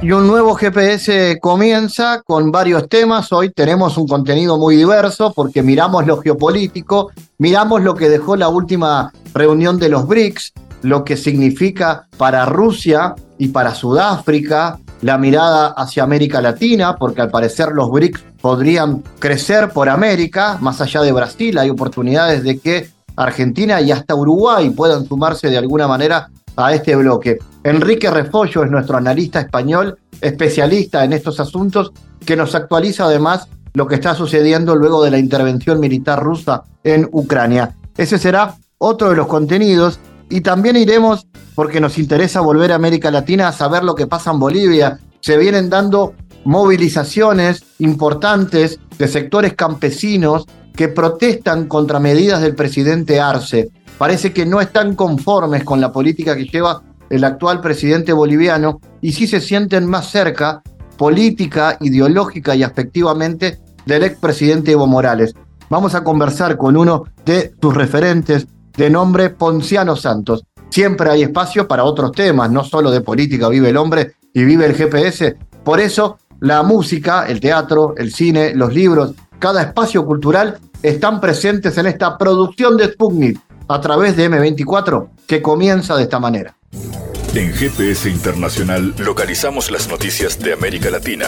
Y un nuevo GPS comienza con varios temas. Hoy tenemos un contenido muy diverso porque miramos lo geopolítico, miramos lo que dejó la última reunión de los BRICS, lo que significa para Rusia y para Sudáfrica, la mirada hacia América Latina, porque al parecer los BRICS podrían crecer por América, más allá de Brasil, hay oportunidades de que Argentina y hasta Uruguay puedan sumarse de alguna manera a este bloque. Enrique Refollo es nuestro analista español, especialista en estos asuntos, que nos actualiza además lo que está sucediendo luego de la intervención militar rusa en Ucrania. Ese será otro de los contenidos y también iremos, porque nos interesa volver a América Latina a saber lo que pasa en Bolivia. Se vienen dando movilizaciones importantes de sectores campesinos que protestan contra medidas del presidente Arce. Parece que no están conformes con la política que lleva el actual presidente boliviano y sí se sienten más cerca política, ideológica y afectivamente del expresidente Evo Morales. Vamos a conversar con uno de sus referentes de nombre Ponciano Santos. Siempre hay espacio para otros temas, no solo de política vive el hombre y vive el GPS. Por eso la música, el teatro, el cine, los libros, cada espacio cultural están presentes en esta producción de Sputnik a través de M24 que comienza de esta manera. En GPS Internacional localizamos las noticias de América Latina.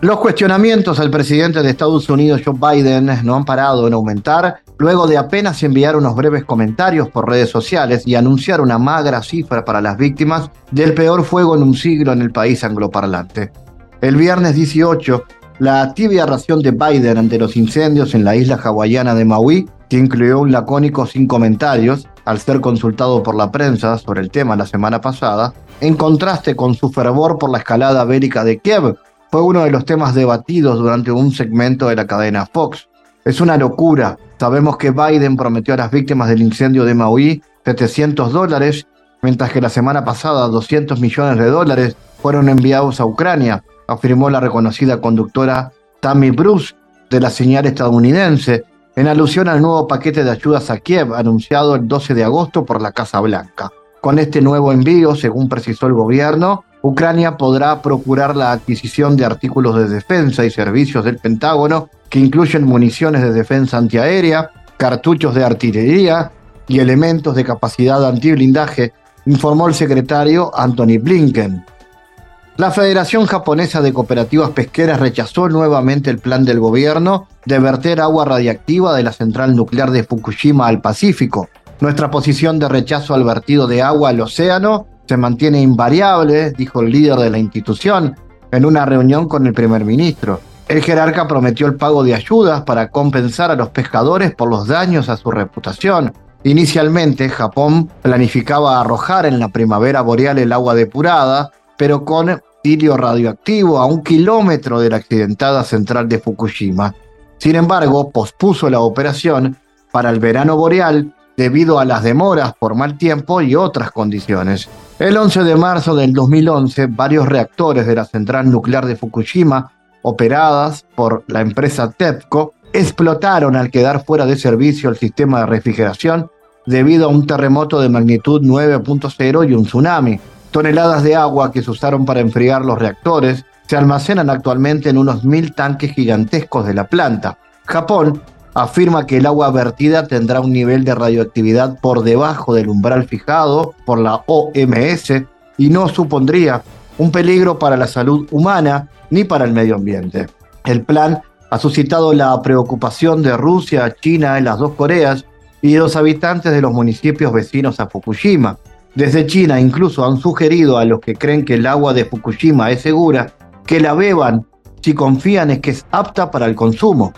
Los cuestionamientos al presidente de Estados Unidos, Joe Biden, no han parado en aumentar, luego de apenas enviar unos breves comentarios por redes sociales y anunciar una magra cifra para las víctimas del peor fuego en un siglo en el país angloparlante. El viernes 18, la tibia ración de Biden ante los incendios en la isla hawaiana de Maui, que incluyó un lacónico sin comentarios, al ser consultado por la prensa sobre el tema la semana pasada, en contraste con su fervor por la escalada bélica de Kiev, fue uno de los temas debatidos durante un segmento de la cadena Fox. Es una locura. Sabemos que Biden prometió a las víctimas del incendio de Maui 700 dólares, mientras que la semana pasada 200 millones de dólares fueron enviados a Ucrania, afirmó la reconocida conductora Tammy Bruce de la señal estadounidense, en alusión al nuevo paquete de ayudas a Kiev anunciado el 12 de agosto por la Casa Blanca. Con este nuevo envío, según precisó el gobierno, Ucrania podrá procurar la adquisición de artículos de defensa y servicios del Pentágono que incluyen municiones de defensa antiaérea, cartuchos de artillería y elementos de capacidad antiblindaje, informó el secretario Anthony Blinken. La Federación Japonesa de Cooperativas Pesqueras rechazó nuevamente el plan del gobierno de verter agua radiactiva de la central nuclear de Fukushima al Pacífico. Nuestra posición de rechazo al vertido de agua al océano se mantiene invariable, dijo el líder de la institución en una reunión con el primer ministro. El jerarca prometió el pago de ayudas para compensar a los pescadores por los daños a su reputación. Inicialmente, Japón planificaba arrojar en la primavera boreal el agua depurada, pero con tilio radioactivo a un kilómetro de la accidentada central de Fukushima. Sin embargo, pospuso la operación para el verano boreal debido a las demoras por mal tiempo y otras condiciones. El 11 de marzo del 2011, varios reactores de la central nuclear de Fukushima, operadas por la empresa TEPCO, explotaron al quedar fuera de servicio el sistema de refrigeración debido a un terremoto de magnitud 9.0 y un tsunami. Toneladas de agua que se usaron para enfriar los reactores se almacenan actualmente en unos mil tanques gigantescos de la planta. Japón afirma que el agua vertida tendrá un nivel de radioactividad por debajo del umbral fijado por la OMS y no supondría un peligro para la salud humana ni para el medio ambiente. El plan ha suscitado la preocupación de Rusia, China y las dos Coreas y los habitantes de los municipios vecinos a Fukushima. Desde China incluso han sugerido a los que creen que el agua de Fukushima es segura que la beban si confían en que es apta para el consumo.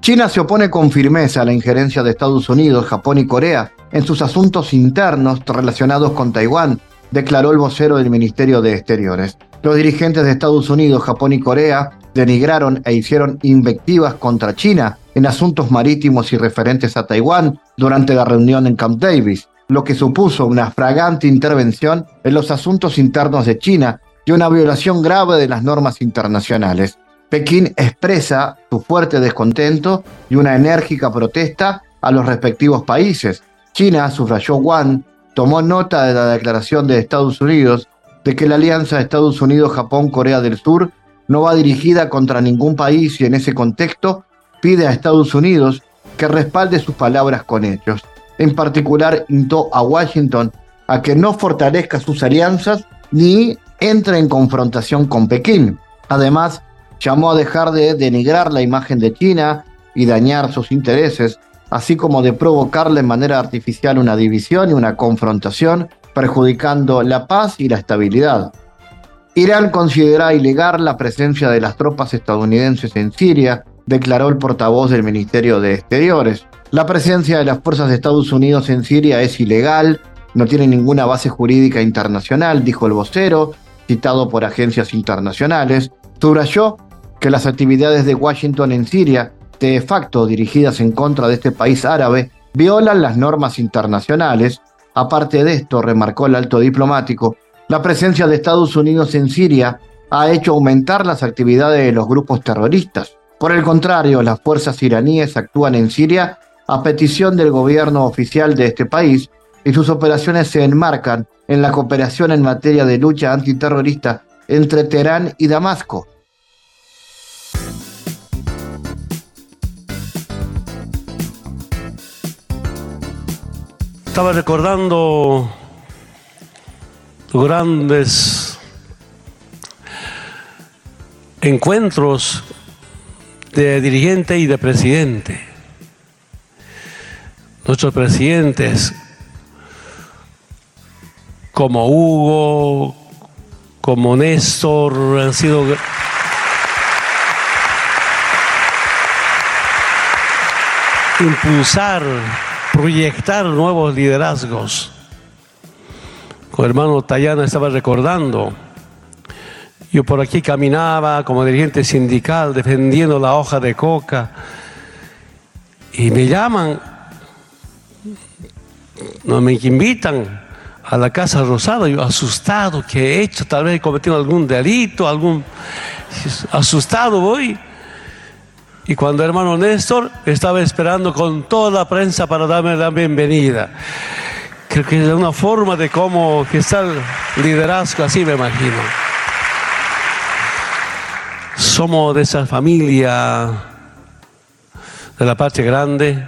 China se opone con firmeza a la injerencia de Estados Unidos, Japón y Corea en sus asuntos internos relacionados con Taiwán, declaró el vocero del Ministerio de Exteriores. Los dirigentes de Estados Unidos, Japón y Corea denigraron e hicieron invectivas contra China en asuntos marítimos y referentes a Taiwán durante la reunión en Camp Davis, lo que supuso una fragante intervención en los asuntos internos de China y una violación grave de las normas internacionales. Pekín expresa su fuerte descontento y una enérgica protesta a los respectivos países. China, subrayó Wang, tomó nota de la declaración de Estados Unidos de que la alianza Estados Unidos, Japón, Corea del Sur no va dirigida contra ningún país y en ese contexto pide a Estados Unidos que respalde sus palabras con hechos. En particular, instó a Washington a que no fortalezca sus alianzas ni entre en confrontación con Pekín. Además, llamó a dejar de denigrar la imagen de China y dañar sus intereses, así como de provocarle de manera artificial una división y una confrontación, perjudicando la paz y la estabilidad. Irán considera ilegal la presencia de las tropas estadounidenses en Siria, declaró el portavoz del Ministerio de Exteriores. La presencia de las fuerzas de Estados Unidos en Siria es ilegal, no tiene ninguna base jurídica internacional, dijo el vocero, citado por agencias internacionales. Subrayó que las actividades de Washington en Siria, de facto dirigidas en contra de este país árabe, violan las normas internacionales. Aparte de esto, remarcó el alto diplomático, la presencia de Estados Unidos en Siria ha hecho aumentar las actividades de los grupos terroristas. Por el contrario, las fuerzas iraníes actúan en Siria a petición del gobierno oficial de este país y sus operaciones se enmarcan en la cooperación en materia de lucha antiterrorista entre Teherán y Damasco, Estaba recordando grandes encuentros de dirigente y de presidente. Nuestros presidentes, como Hugo, como Néstor, han sido impulsar proyectar nuevos liderazgos. El hermano Tayana estaba recordando, yo por aquí caminaba como dirigente sindical defendiendo la hoja de coca. Y me llaman, no me invitan a la Casa Rosada, yo asustado, que he hecho? Tal vez he cometido algún delito, algún... Asustado voy y cuando hermano Néstor estaba esperando con toda la prensa para darme la bienvenida. Creo que es una forma de cómo que está el liderazgo, así me imagino. Somos de esa familia de la parte grande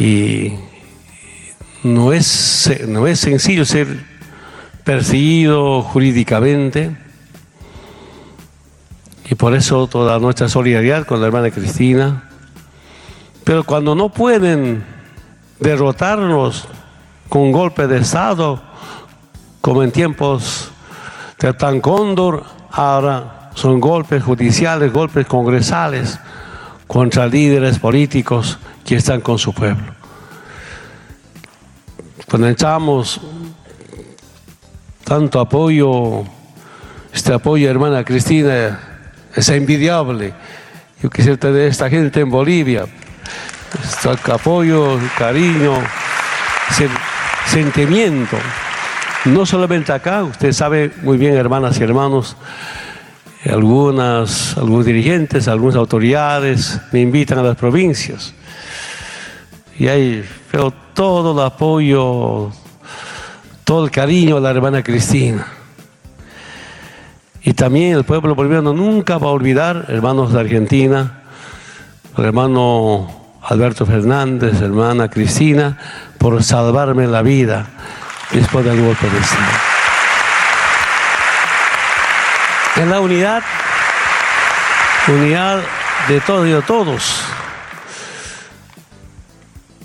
y no es, no es sencillo ser perseguido jurídicamente y por eso toda nuestra solidaridad con la hermana Cristina. Pero cuando no pueden derrotarnos con golpe de Estado, como en tiempos de Tan Cóndor, ahora son golpes judiciales, golpes congresales contra líderes políticos que están con su pueblo. Cuando echamos tanto apoyo, este apoyo, hermana Cristina, es envidiable. Yo quisiera tener esta gente en Bolivia. Este apoyo, cariño, sentimiento. No solamente acá, usted sabe muy bien, hermanas y hermanos, algunas, algunos dirigentes, algunas autoridades me invitan a las provincias. Y ahí veo todo el apoyo, todo el cariño a la hermana Cristina. Y también el pueblo boliviano nunca va a olvidar, hermanos de Argentina, hermano Alberto Fernández, hermana Cristina, por salvarme la vida después del golpe de Estado. En la unidad, unidad de todos y de todos.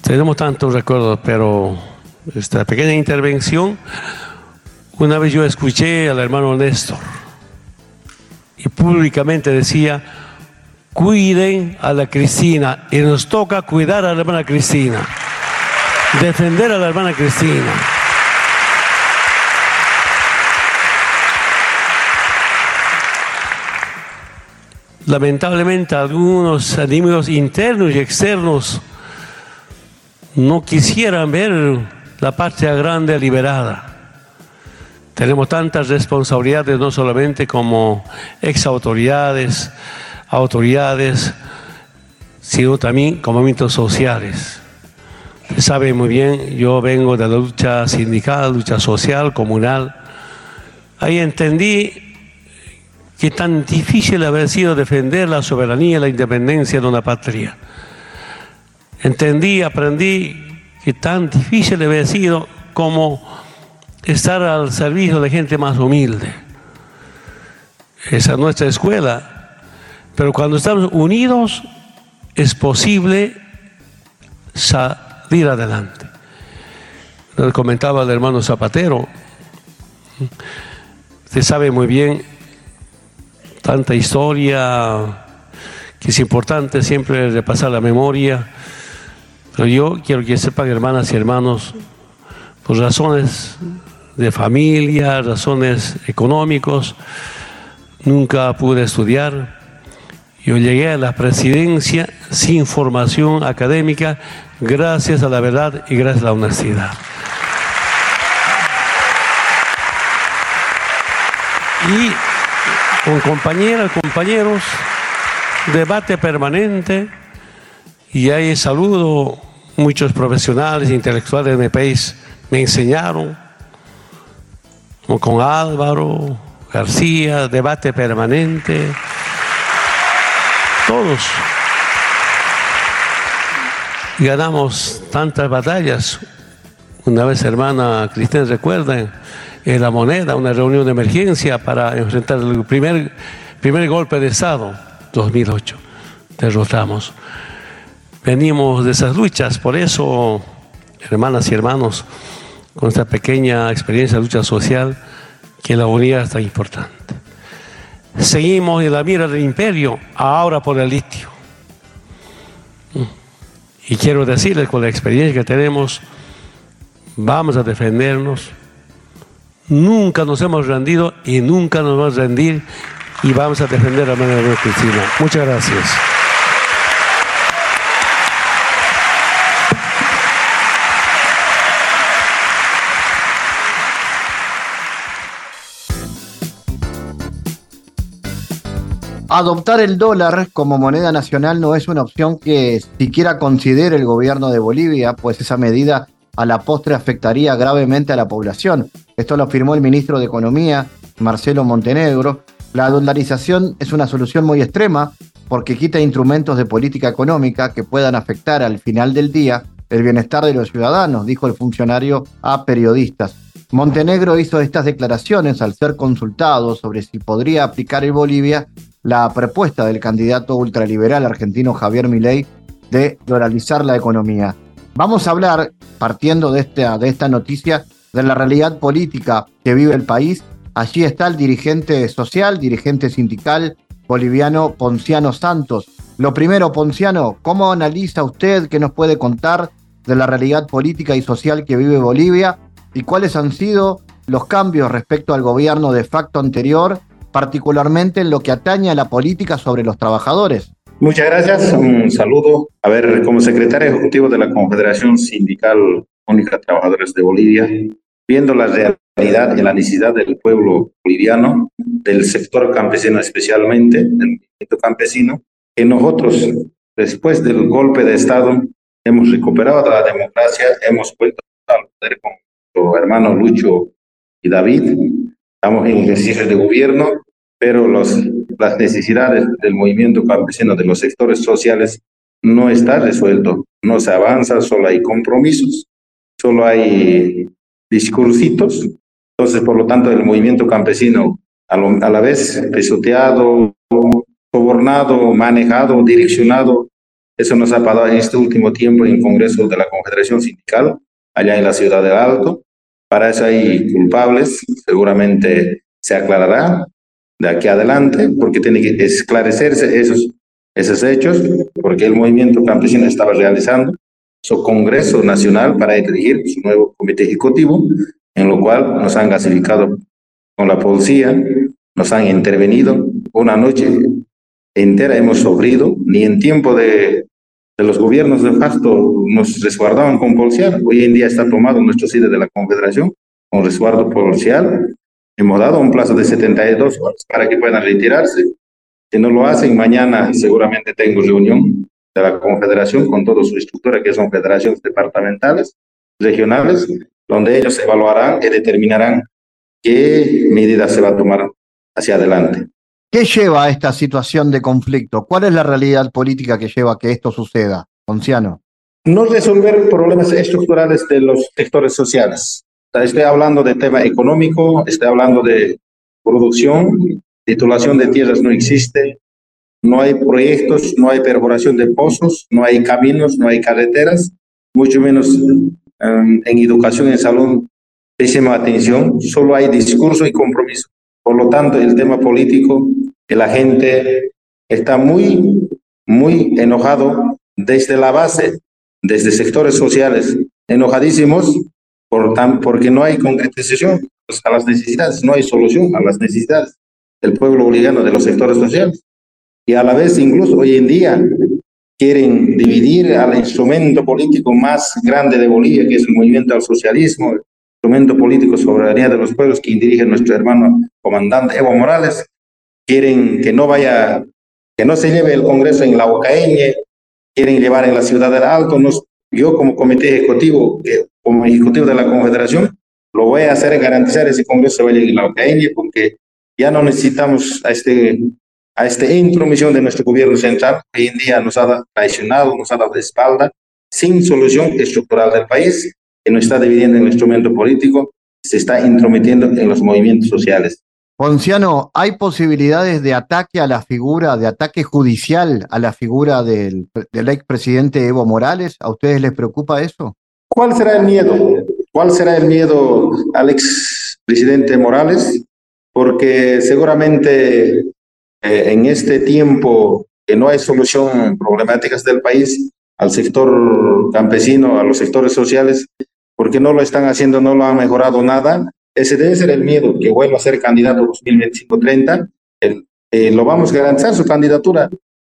Tenemos tantos recuerdos, pero esta pequeña intervención, una vez yo escuché al hermano Néstor y públicamente decía, cuiden a la Cristina y nos toca cuidar a la hermana Cristina, defender a la hermana Cristina. Lamentablemente algunos enemigos internos y externos no quisieran ver la patria grande liberada. Tenemos tantas responsabilidades, no solamente como ex autoridades, autoridades, sino también como movimientos sociales. Sabe muy bien, yo vengo de la lucha sindical, lucha social, comunal. Ahí entendí que tan difícil había sido defender la soberanía y la independencia de una patria. Entendí, aprendí que tan difícil había sido como estar al servicio de gente más humilde. Esa es nuestra escuela. Pero cuando estamos unidos es posible salir adelante. Nos comentaba el hermano Zapatero. Usted sabe muy bien tanta historia que es importante siempre repasar la memoria. Pero yo quiero que sepan, hermanas y hermanos, por razones de familia, razones económicos, nunca pude estudiar. Yo llegué a la presidencia sin formación académica, gracias a la verdad y gracias a la honestidad. Y con compañeras, compañeros, debate permanente, y ahí saludo muchos profesionales intelectuales de mi país, me enseñaron como con Álvaro García, debate permanente, todos. Ganamos tantas batallas. Una vez, hermana Cristina, recuerden, en la moneda, una reunión de emergencia para enfrentar el primer, primer golpe de Estado, 2008. Derrotamos. Venimos de esas luchas, por eso, hermanas y hermanos, con esta pequeña experiencia de lucha social, que la unidad es tan importante. Seguimos en la mira del imperio, ahora por el litio. Y quiero decirles, con la experiencia que tenemos, vamos a defendernos. Nunca nos hemos rendido y nunca nos vamos a rendir y vamos a defender a de Cristina. Muchas gracias. Adoptar el dólar como moneda nacional no es una opción que siquiera considere el gobierno de Bolivia, pues esa medida a la postre afectaría gravemente a la población. Esto lo afirmó el ministro de Economía, Marcelo Montenegro. La dolarización es una solución muy extrema porque quita instrumentos de política económica que puedan afectar al final del día el bienestar de los ciudadanos, dijo el funcionario a periodistas. Montenegro hizo estas declaraciones al ser consultado sobre si podría aplicar en Bolivia la propuesta del candidato ultraliberal argentino Javier Milei de dolalizar la economía. Vamos a hablar, partiendo de esta, de esta noticia, de la realidad política que vive el país. Allí está el dirigente social, dirigente sindical boliviano Ponciano Santos. Lo primero, Ponciano, ¿cómo analiza usted, qué nos puede contar de la realidad política y social que vive Bolivia y cuáles han sido los cambios respecto al gobierno de facto anterior particularmente en lo que atañe a la política sobre los trabajadores. Muchas gracias, un saludo. A ver, como secretario ejecutivo de la Confederación Sindical Única Trabajadores de Bolivia, viendo la realidad y la necesidad del pueblo boliviano, del sector campesino especialmente, del movimiento campesino, que nosotros, después del golpe de Estado, hemos recuperado la democracia, hemos vuelto al poder con nuestro hermano Lucho y David, estamos en ejercicio de gobierno pero los, las necesidades del movimiento campesino, de los sectores sociales, no está resuelto. No se avanza, solo hay compromisos, solo hay discursitos. Entonces, por lo tanto, el movimiento campesino, a, a la vez pisoteado, sobornado, manejado, direccionado, eso nos ha pasado en este último tiempo en Congreso de la Confederación Sindical, allá en la ciudad de Alto. Para eso hay culpables, seguramente se aclarará, de aquí adelante, porque tiene que esclarecerse esos esos hechos, porque el movimiento campesino estaba realizando su Congreso Nacional para elegir su nuevo comité ejecutivo, en lo cual nos han gasificado con la policía, nos han intervenido una noche entera hemos sufrido, ni en tiempo de, de los gobiernos de facto nos resguardaban con policial. Hoy en día está tomado nuestro sitio de la Confederación con resguardo policial. Hemos dado un plazo de 72 horas para que puedan retirarse. Si no lo hacen, mañana seguramente tengo reunión de la Confederación con toda su estructura, que son federaciones departamentales, regionales, donde ellos evaluarán y determinarán qué medidas se va a tomar hacia adelante. ¿Qué lleva a esta situación de conflicto? ¿Cuál es la realidad política que lleva a que esto suceda, Ponciano? No resolver problemas estructurales de los sectores sociales. Estoy hablando de tema económico, estoy hablando de producción, titulación de tierras no existe, no hay proyectos, no hay perforación de pozos, no hay caminos, no hay carreteras, mucho menos um, en educación, en salud, pésima atención, solo hay discurso y compromiso. Por lo tanto, el tema político, que la gente está muy, muy enojado desde la base, desde sectores sociales, enojadísimos por porque no hay concretización a las necesidades, no hay solución a las necesidades del pueblo boliviano, de los sectores sociales. Y a la vez, incluso hoy en día, quieren dividir al instrumento político más grande de Bolivia, que es el movimiento al socialismo, instrumento político soberanía de los pueblos que dirige nuestro hermano comandante Evo Morales, quieren que no vaya, que no se lleve el Congreso en la Ocaeñe, quieren llevar en la Ciudad del Alto. Nos, yo como comité ejecutivo, como ejecutivo de la Confederación, lo voy a hacer garantizar ese Congreso vaya en la Ocaeñe porque ya no necesitamos a este a esta intromisión de nuestro gobierno central, hoy en día nos ha traicionado, nos ha dado espalda, sin solución estructural del país, que no está dividiendo en el instrumento político, se está intrometiendo en los movimientos sociales. Ponciano, ¿hay posibilidades de ataque a la figura, de ataque judicial a la figura del, del expresidente Evo Morales? ¿A ustedes les preocupa eso? ¿Cuál será el miedo? ¿Cuál será el miedo al expresidente Morales? Porque seguramente eh, en este tiempo que no hay solución problemáticas del país, al sector campesino, a los sectores sociales, porque no lo están haciendo, no lo han mejorado nada. Ese debe ser el miedo, que vuelva a ser candidato 2025-30. Eh, lo vamos a garantizar su candidatura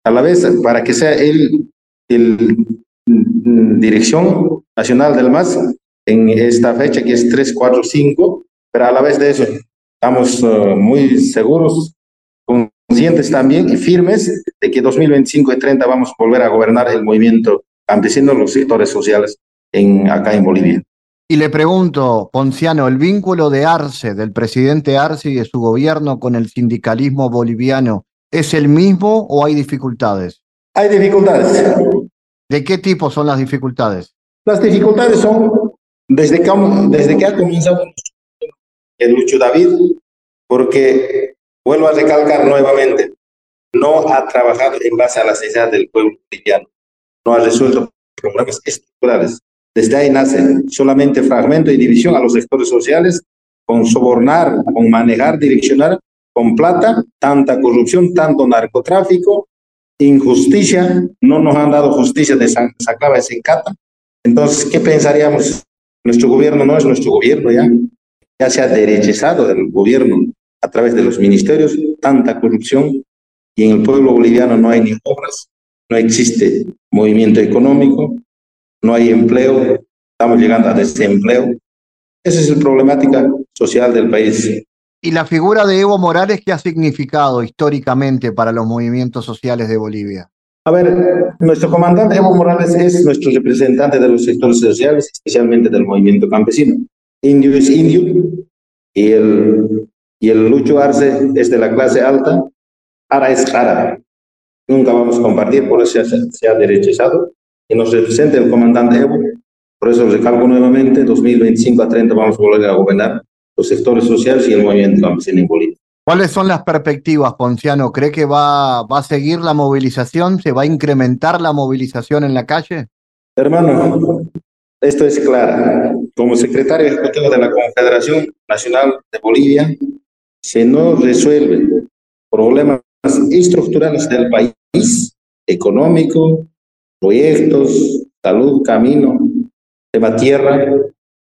a la vez para que sea él el, mm, dirección nacional del MAS en esta fecha que es 3, 4, 5, pero a la vez de eso estamos uh, muy seguros, conscientes también y firmes de que 2025 y 30 vamos a volver a gobernar el movimiento campesino, los sectores sociales en, acá en Bolivia. Y le pregunto, Ponciano, ¿el vínculo de Arce, del presidente Arce y de su gobierno con el sindicalismo boliviano, es el mismo o hay dificultades? Hay dificultades. ¿De qué tipo son las dificultades? Las dificultades son desde que, desde que ha comenzado el Lucho David, porque vuelvo a recalcar nuevamente, no ha trabajado en base a las necesidades del pueblo boliviano, no ha resuelto problemas estructurales. Desde ahí nace solamente fragmento y división a los sectores sociales con sobornar, con manejar, direccionar con plata, tanta corrupción, tanto narcotráfico, injusticia, no nos han dado justicia de Sacaba y Sencata. Entonces, ¿qué pensaríamos? Nuestro gobierno no es nuestro gobierno ya, ya se ha derechizado del gobierno a través de los ministerios, tanta corrupción y en el pueblo boliviano no hay ni obras, no existe movimiento económico, no hay empleo, estamos llegando a desempleo. Esa es la problemática social del país. ¿Y la figura de Evo Morales qué ha significado históricamente para los movimientos sociales de Bolivia? A ver, nuestro comandante Evo Morales es nuestro representante de los sectores sociales, especialmente del movimiento campesino. Indio es indio y el, y el Lucho Arce es de la clase alta, Ara es árabe. Nunca vamos a compartir, por eso se, se ha derechizado y nos representa el comandante Evo. Por eso recalco nuevamente, 2025 a 30 vamos a volver a gobernar los sectores sociales y el movimiento campesino en Bolivia. ¿Cuáles son las perspectivas, Ponciano? ¿Cree que va, va a seguir la movilización? ¿Se va a incrementar la movilización en la calle? Hermano, esto es claro. Como secretario ejecutivo de la Confederación Nacional de Bolivia, si no resuelve problemas estructurales del país, económico, proyectos, salud, camino, tema tierra,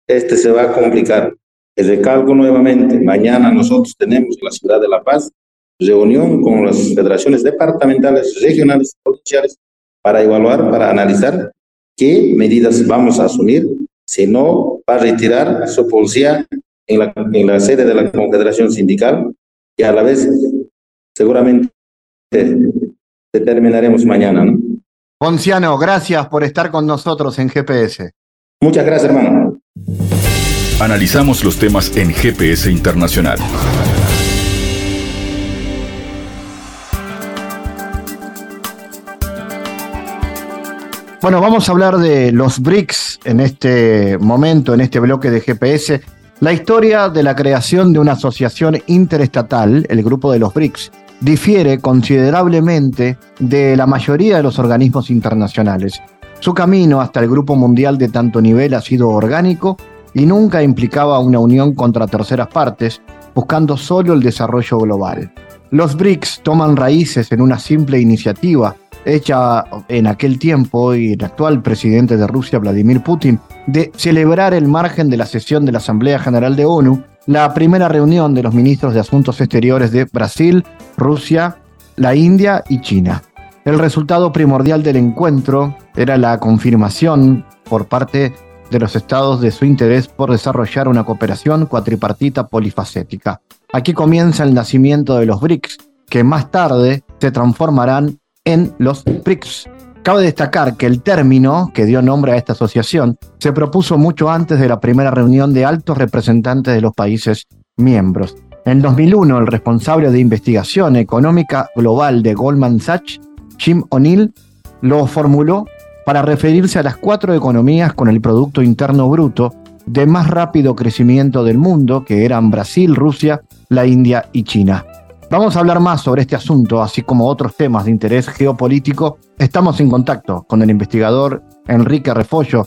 este se va a complicar. El recalco nuevamente, mañana nosotros tenemos en la ciudad de La Paz reunión con las federaciones departamentales, regionales, provinciales, para evaluar, para analizar qué medidas vamos a asumir, si no, para retirar su policía en la, en la sede de la Confederación Sindical y a la vez seguramente determinaremos mañana. Ponciano, gracias por estar con nosotros en GPS. Muchas gracias, hermano. Analizamos los temas en GPS Internacional. Bueno, vamos a hablar de los BRICS en este momento, en este bloque de GPS. La historia de la creación de una asociación interestatal, el Grupo de los BRICS, difiere considerablemente de la mayoría de los organismos internacionales. Su camino hasta el Grupo Mundial de tanto nivel ha sido orgánico y nunca implicaba una unión contra terceras partes, buscando solo el desarrollo global. Los BRICS toman raíces en una simple iniciativa hecha en aquel tiempo y el actual presidente de Rusia, Vladimir Putin, de celebrar el margen de la sesión de la Asamblea General de ONU la primera reunión de los ministros de Asuntos Exteriores de Brasil, Rusia, la India y China. El resultado primordial del encuentro era la confirmación por parte de los estados de su interés por desarrollar una cooperación cuatripartita polifacética. Aquí comienza el nacimiento de los BRICS, que más tarde se transformarán en los BRICS. Cabe destacar que el término que dio nombre a esta asociación se propuso mucho antes de la primera reunión de altos representantes de los países miembros. En 2001, el responsable de investigación económica global de Goldman Sachs, Jim O'Neill, lo formuló para referirse a las cuatro economías con el Producto Interno Bruto de más rápido crecimiento del mundo, que eran Brasil, Rusia, la India y China. Vamos a hablar más sobre este asunto, así como otros temas de interés geopolítico. Estamos en contacto con el investigador Enrique Refollo.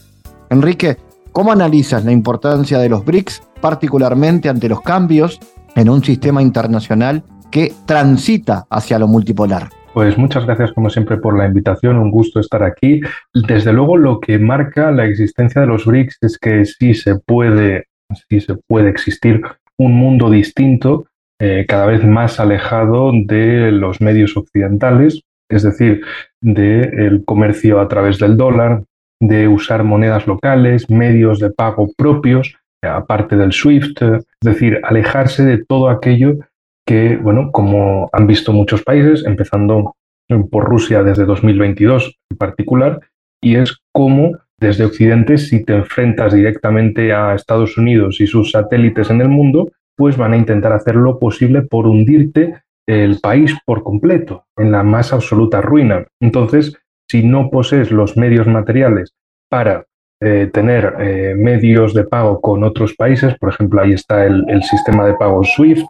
Enrique, ¿cómo analizas la importancia de los BRICS, particularmente ante los cambios en un sistema internacional que transita hacia lo multipolar? Pues muchas gracias como siempre por la invitación, un gusto estar aquí. Desde luego lo que marca la existencia de los BRICS es que sí se puede, sí se puede existir un mundo distinto eh, cada vez más alejado de los medios occidentales, es decir, del comercio a través del dólar, de usar monedas locales, medios de pago propios, aparte del SWIFT, es decir, alejarse de todo aquello que, bueno, como han visto muchos países, empezando por Rusia desde 2022 en particular, y es como desde Occidente, si te enfrentas directamente a Estados Unidos y sus satélites en el mundo, pues van a intentar hacer lo posible por hundirte el país por completo, en la más absoluta ruina. Entonces, si no posees los medios materiales para eh, tener eh, medios de pago con otros países, por ejemplo, ahí está el, sistema de pago SWIFT,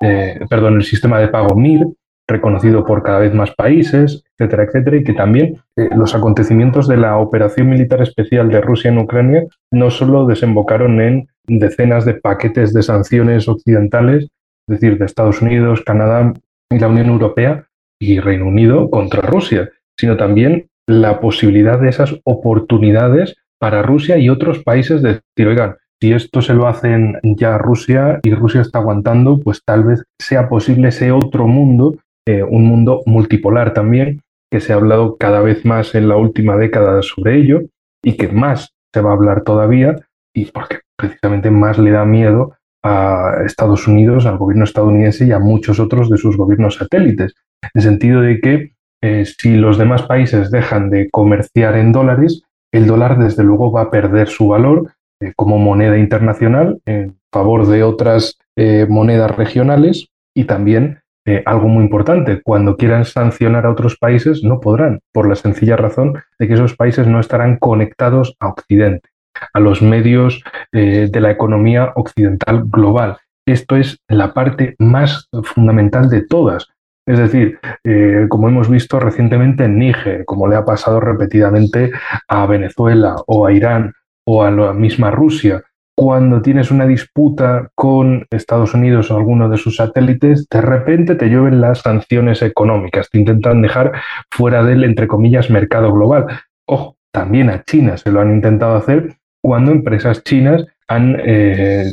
eh, perdón, el sistema de pago MIR, reconocido por cada vez más países, etcétera, etcétera, y que también los acontecimientos de la operación militar especial de Rusia en Ucrania no solo desembocaron en decenas de paquetes de sanciones occidentales, es decir, de Estados Unidos, Canadá y la Unión Europea y Reino Unido contra Rusia, sino también la posibilidad de esas oportunidades para Rusia y otros países de decir, oigan, si esto se lo hacen ya Rusia y Rusia está aguantando, pues tal vez sea posible ese otro mundo, eh, un mundo multipolar también, que se ha hablado cada vez más en la última década sobre ello y que más se va a hablar todavía, y porque precisamente más le da miedo a Estados Unidos, al gobierno estadounidense y a muchos otros de sus gobiernos satélites, en el sentido de que eh, si los demás países dejan de comerciar en dólares, el dólar desde luego va a perder su valor eh, como moneda internacional en favor de otras eh, monedas regionales y también algo muy importante, cuando quieran sancionar a otros países no podrán, por la sencilla razón de que esos países no estarán conectados a Occidente a los medios eh, de la economía occidental global. Esto es la parte más fundamental de todas. Es decir, eh, como hemos visto recientemente en Níger, como le ha pasado repetidamente a Venezuela o a Irán o a la misma Rusia, cuando tienes una disputa con Estados Unidos o alguno de sus satélites, de repente te llueven las sanciones económicas, te intentan dejar fuera del, entre comillas, mercado global. Ojo, también a China se lo han intentado hacer cuando empresas chinas han eh,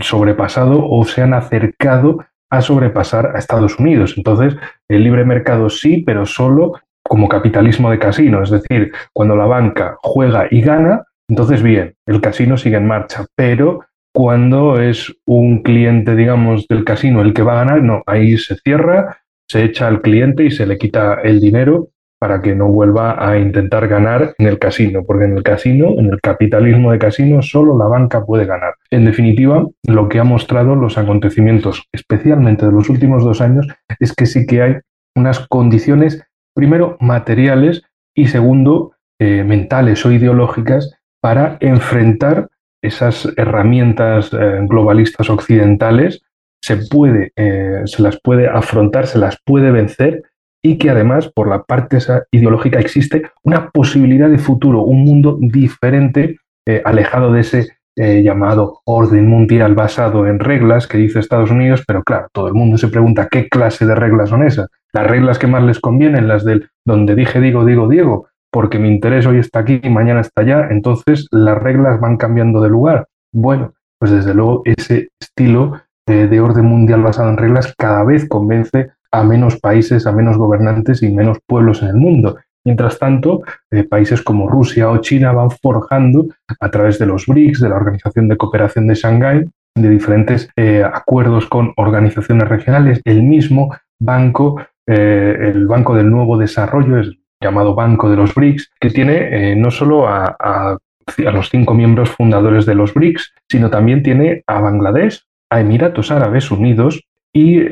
sobrepasado o se han acercado a sobrepasar a Estados Unidos. Entonces, el libre mercado sí, pero solo como capitalismo de casino, es decir, cuando la banca juega y gana, entonces bien, el casino sigue en marcha, pero cuando es un cliente, digamos, del casino el que va a ganar, no, ahí se cierra, se echa al cliente y se le quita el dinero para que no vuelva a intentar ganar en el casino, porque en el casino, en el capitalismo de casino, solo la banca puede ganar. En definitiva, lo que ha mostrado los acontecimientos, especialmente de los últimos dos años, es que sí que hay unas condiciones, primero, materiales y segundo, eh, mentales o ideológicas para enfrentar esas herramientas eh, globalistas occidentales, se, puede, eh, se las puede afrontar, se las puede vencer y que además por la parte ideológica existe una posibilidad de futuro, un mundo diferente, eh, alejado de ese eh, llamado orden mundial basado en reglas que dice Estados Unidos, pero claro, todo el mundo se pregunta qué clase de reglas son esas. Las reglas que más les convienen, las del donde dije, digo, digo, Diego, porque mi interés hoy está aquí y mañana está allá, entonces las reglas van cambiando de lugar. Bueno, pues desde luego ese estilo eh, de orden mundial basado en reglas cada vez convence a menos países, a menos gobernantes y menos pueblos en el mundo. Mientras tanto, eh, países como Rusia o China van forjando a través de los BRICS, de la Organización de Cooperación de Shanghái, de diferentes eh, acuerdos con organizaciones regionales, el mismo banco, eh, el Banco del Nuevo Desarrollo, es llamado Banco de los BRICS, que tiene no solo a, a los cinco miembros fundadores de los BRICS, sino también tiene a Bangladesh, a Emiratos Árabes Unidos y,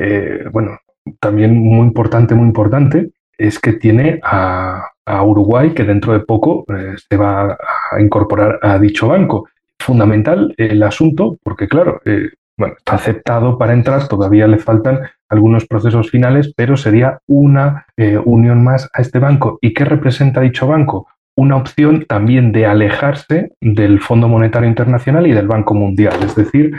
bueno, también muy importante, muy importante, es que tiene a, Uruguay, que dentro de poco eh, se va a incorporar a dicho banco. Fundamental el asunto, porque claro, eh, bueno, está aceptado para entrar, todavía le faltan algunos procesos finales, pero sería una eh, unión más a este banco. ¿Y qué representa dicho banco? Una opción también de alejarse del Fondo Monetario Internacional y del Banco Mundial, es decir,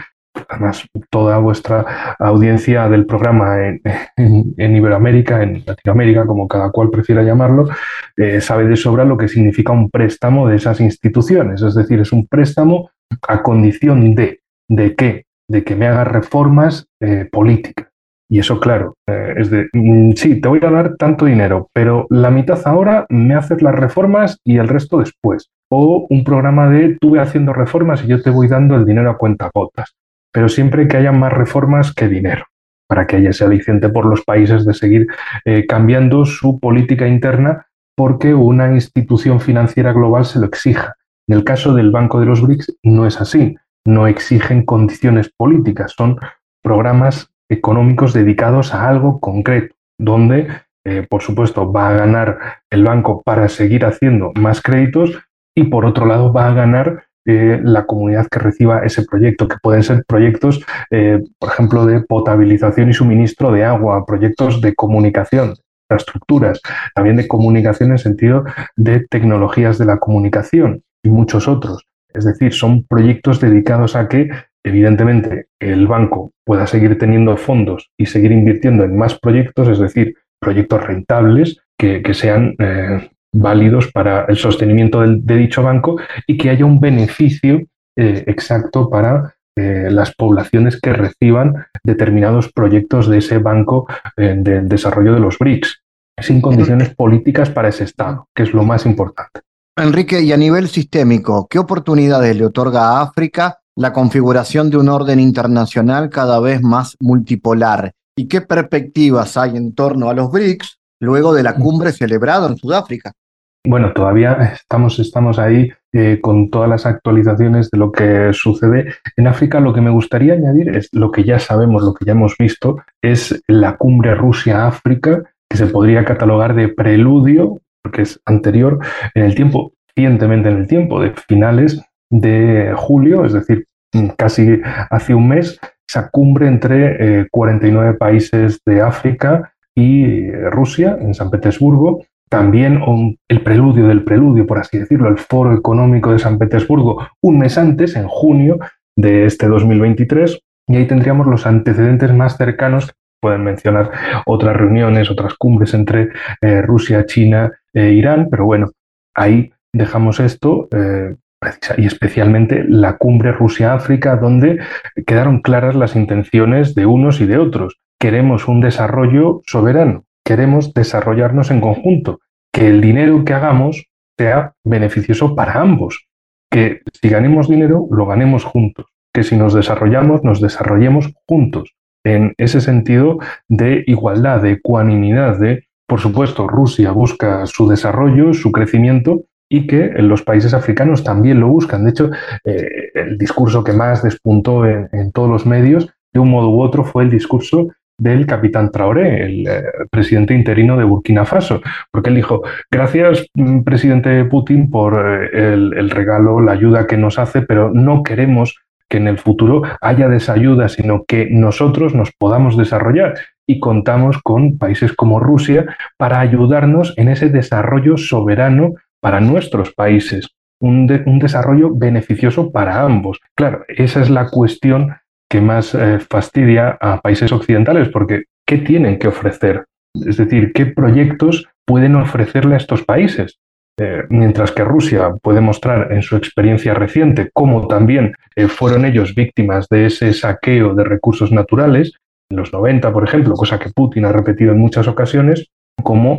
además toda vuestra audiencia del programa en, Iberoamérica, en Latinoamérica, como cada cual prefiera llamarlo, eh, sabe de sobra lo que significa un préstamo de esas instituciones. Es decir, es un préstamo a condición de, ¿de qué? De que me haga reformas eh, políticas. Y eso, claro, eh, es de, mm, sí, te voy a dar tanto dinero, pero la mitad ahora me haces las reformas y el resto después. O un programa de tú haciendo reformas y yo te voy dando el dinero a cuenta gotas pero siempre que haya más reformas que dinero, para que haya ese aliciente por los países de seguir eh, cambiando su política interna porque una institución financiera global se lo exija. En el caso del Banco de los BRICS no es así, no exigen condiciones políticas, son programas económicos dedicados a algo concreto, donde, eh, por supuesto, va a ganar el banco para seguir haciendo más créditos y, por otro lado, va a ganar la comunidad que reciba ese proyecto, que pueden ser proyectos, eh, por ejemplo, de potabilización y suministro de agua, proyectos de comunicación, infraestructuras, también de comunicación en sentido de tecnologías de la comunicación y muchos otros. Es decir, son proyectos dedicados a que, evidentemente, el banco pueda seguir teniendo fondos y seguir invirtiendo en más proyectos, es decir, proyectos rentables que, sean eh, válidos para el sostenimiento de dicho banco y que haya un beneficio eh, exacto para eh, las poblaciones que reciban determinados proyectos de ese banco eh, del desarrollo de los BRICS, sin condiciones políticas para ese Estado, que es lo más importante. Enrique, y a nivel sistémico, ¿qué oportunidades le otorga a África la configuración de un orden internacional cada vez más multipolar? ¿Y qué perspectivas hay en torno a los BRICS luego de la cumbre celebrada en Sudáfrica. Bueno, todavía estamos, estamos ahí eh, con todas las actualizaciones de lo que sucede en África. Lo que me gustaría añadir es lo que ya sabemos, lo que ya hemos visto, es la cumbre Rusia-África, que se podría catalogar de preludio, porque es anterior en el tiempo, recientemente en el tiempo, de finales de julio, es decir, casi hace un mes, esa cumbre entre 49 eh, países de África y Rusia, en San Petersburgo. También el preludio del preludio, por así decirlo, el Foro Económico de San Petersburgo, un mes antes, en junio, de este 2023 y ahí tendríamos los antecedentes más cercanos. Pueden mencionar otras reuniones, otras cumbres entre eh, Rusia, China e Irán, pero bueno, ahí dejamos esto eh, y especialmente la cumbre Rusia-África, donde quedaron claras las intenciones de unos y de otros. Queremos un desarrollo soberano, queremos desarrollarnos en conjunto, que el dinero que hagamos sea beneficioso para ambos, que si ganemos dinero, lo ganemos juntos, que si nos desarrollamos, nos desarrollemos juntos, en ese sentido de igualdad, de ecuanimidad, de, por supuesto, Rusia busca su desarrollo, su crecimiento, y que los países africanos también lo buscan. De hecho, eh, el discurso que más despuntó en, todos los medios, de un modo u otro, fue el discurso del capitán Traoré, el eh, presidente interino de Burkina Faso, porque él dijo, gracias mm, presidente Putin por eh, el, regalo, la ayuda que nos hace, pero no queremos que en el futuro haya desayuda, sino que nosotros nos podamos desarrollar y contamos con países como Rusia para ayudarnos en ese desarrollo soberano para nuestros países, un, desarrollo beneficioso para ambos. Claro, esa es la cuestión que más eh, fastidia a países occidentales, porque ¿qué tienen que ofrecer? Es decir, ¿qué proyectos pueden ofrecerle a estos países? Eh, mientras que Rusia puede mostrar en su experiencia reciente cómo también eh, fueron ellos víctimas de ese saqueo de recursos naturales, en los 90, por ejemplo, cosa que Putin ha repetido en muchas ocasiones, como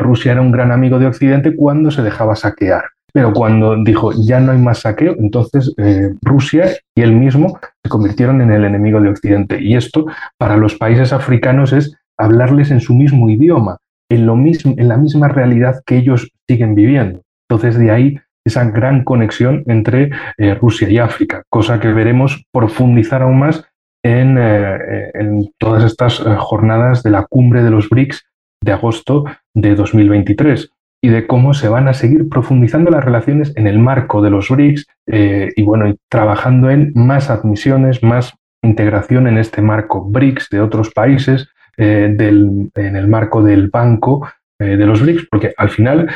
Rusia era un gran amigo de Occidente cuando se dejaba saquear. Pero cuando dijo ya no hay más saqueo, entonces eh, Rusia y él mismo se convirtieron en el enemigo de Occidente. Y esto para los países africanos es hablarles en su mismo idioma, en, lo mismo, en la misma realidad que ellos siguen viviendo. Entonces de ahí esa gran conexión entre eh, Rusia y África, cosa que veremos profundizar aún más en, eh, en todas estas jornadas de la cumbre de los BRICS de agosto de 2023 y de cómo se van a seguir profundizando las relaciones en el marco de los BRICS eh, y bueno, trabajando en más admisiones, más integración en este marco BRICS de otros países, eh, en el marco del banco eh, de los BRICS, porque al final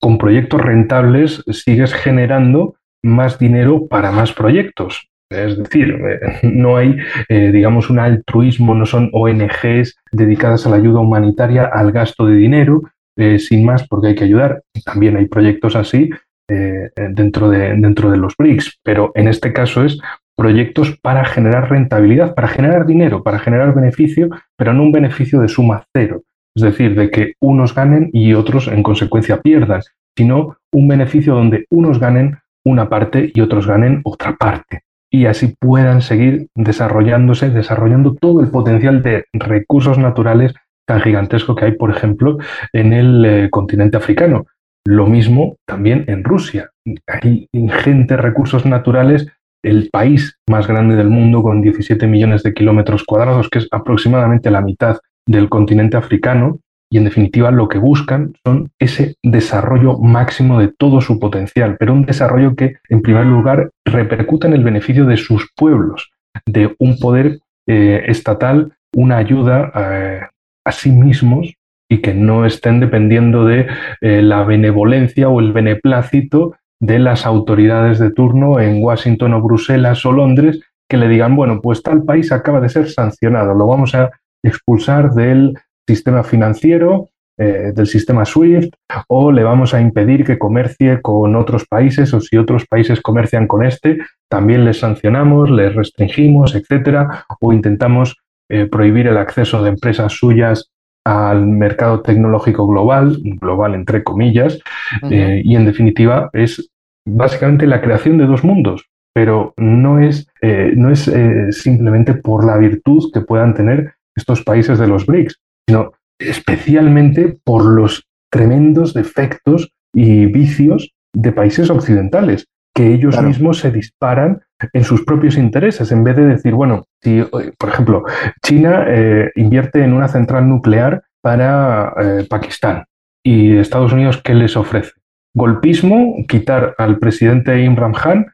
con proyectos rentables sigues generando más dinero para más proyectos. Es decir, no hay, digamos, un altruismo, no son ONGs dedicadas a la ayuda humanitaria, al gasto de dinero, eh, sin más porque hay que ayudar. También hay proyectos así eh, dentro, de, dentro de los BRICS, pero en este caso es proyectos para generar rentabilidad, para generar dinero, para generar beneficio, pero no un beneficio de suma cero. Es decir, de que unos ganen y otros en consecuencia pierdan, sino un beneficio donde unos ganen una parte y otros ganen otra parte. Y así puedan seguir desarrollándose, desarrollando todo el potencial de recursos naturales tan gigantesco que hay, por ejemplo, en el eh, continente africano. Lo mismo también en Rusia. Hay ingentes recursos naturales, el país más grande del mundo con 17 millones de kilómetros cuadrados, que es aproximadamente la mitad del continente africano, y en definitiva lo que buscan son ese desarrollo máximo de todo su potencial, pero un desarrollo que en primer lugar repercuta en el beneficio de sus pueblos, de un poder eh, estatal, una ayuda eh, a sí mismos y que no estén dependiendo de eh, la benevolencia o el beneplácito de las autoridades de turno en Washington o Bruselas o Londres que le digan, bueno, pues tal país acaba de ser sancionado, lo vamos a expulsar del sistema financiero, eh, del sistema SWIFT, o le vamos a impedir que comercie con otros países, o si otros países comercian con este, también les sancionamos, les restringimos, etcétera, o intentamos eh, prohibir el acceso de empresas suyas al mercado tecnológico global, global entre comillas, eh, y en definitiva es básicamente la creación de dos mundos, pero no es, eh, no es simplemente por la virtud que puedan tener estos países de los BRICS, sino especialmente por los tremendos defectos y vicios de países occidentales, que ellos mismos se disparan en sus propios intereses, en vez de decir, bueno, si, por ejemplo, China eh, invierte en una central nuclear para eh, Pakistán y Estados Unidos, ¿qué les ofrece? Golpismo, quitar al presidente Imran Khan,